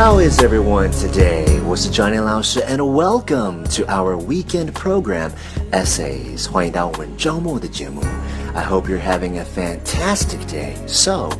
How is everyone today? 我是 Johnny 老师 and welcome to our weekend program Essays. 欢迎到我们周末的节目。I hope you're having a fantastic day. So,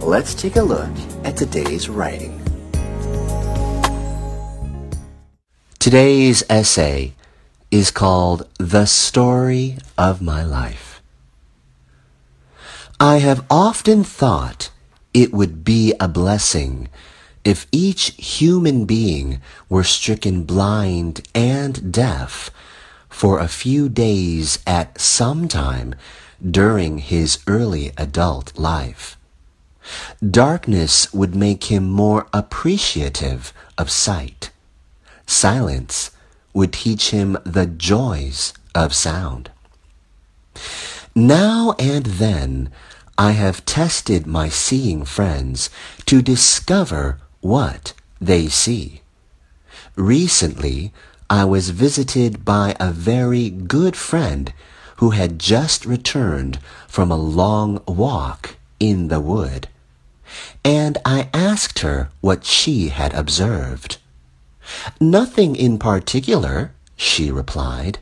let's take a look at today's writing. Today's essay is called The Story of My Life. I have often thought it would be a blessing if each human being were stricken blind and deaf for a few days at some time during his early adult life. Darkness would make him more appreciative of sight. Silence would teach him the joys of sound. Now and then, I have tested my seeing friends to discover what they see. Recently, I was visited by a very good friend who had just returned from a long walk in the wood, and I asked her what she had observed. Nothing in particular, she replied.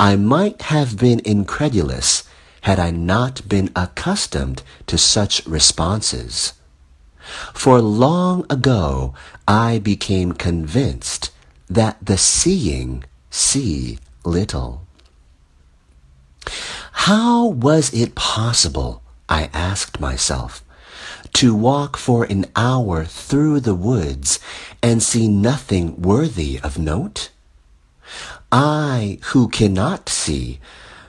I might have been incredulous had I not been accustomed to such responses. For long ago I became convinced that the seeing see little. How was it possible, I asked myself, to walk for an hour through the woods and see nothing worthy of note? I, who cannot see,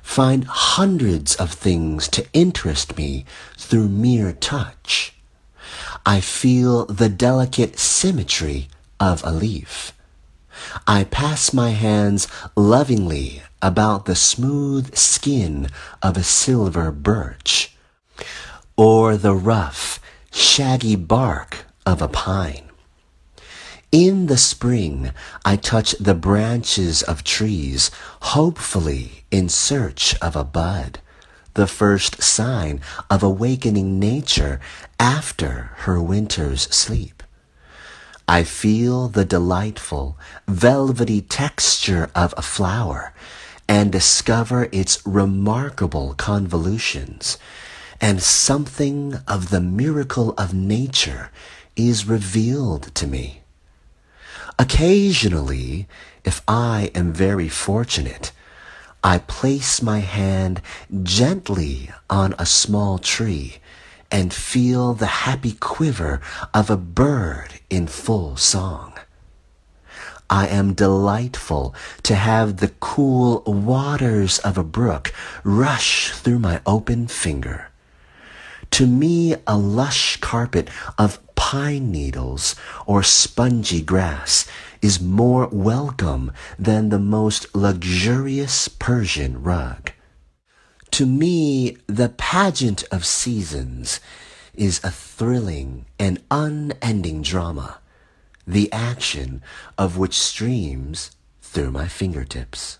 find hundreds of things to interest me through mere touch. I feel the delicate symmetry of a leaf. I pass my hands lovingly about the smooth skin of a silver birch, or the rough, shaggy bark of a pine. In the spring, I touch the branches of trees, hopefully in search of a bud the first sign of awakening nature after her winter's sleep. I feel the delightful, velvety texture of a flower and discover its remarkable convolutions, and something of the miracle of nature is revealed to me. Occasionally, if I am very fortunate, I place my hand gently on a small tree and feel the happy quiver of a bird in full song. I am delightful to have the cool waters of a brook rush through my open finger. To me, a lush carpet of pine needles or spongy grass is more welcome than the most luxurious Persian rug. To me, the pageant of seasons is a thrilling and unending drama, the action of which streams through my fingertips.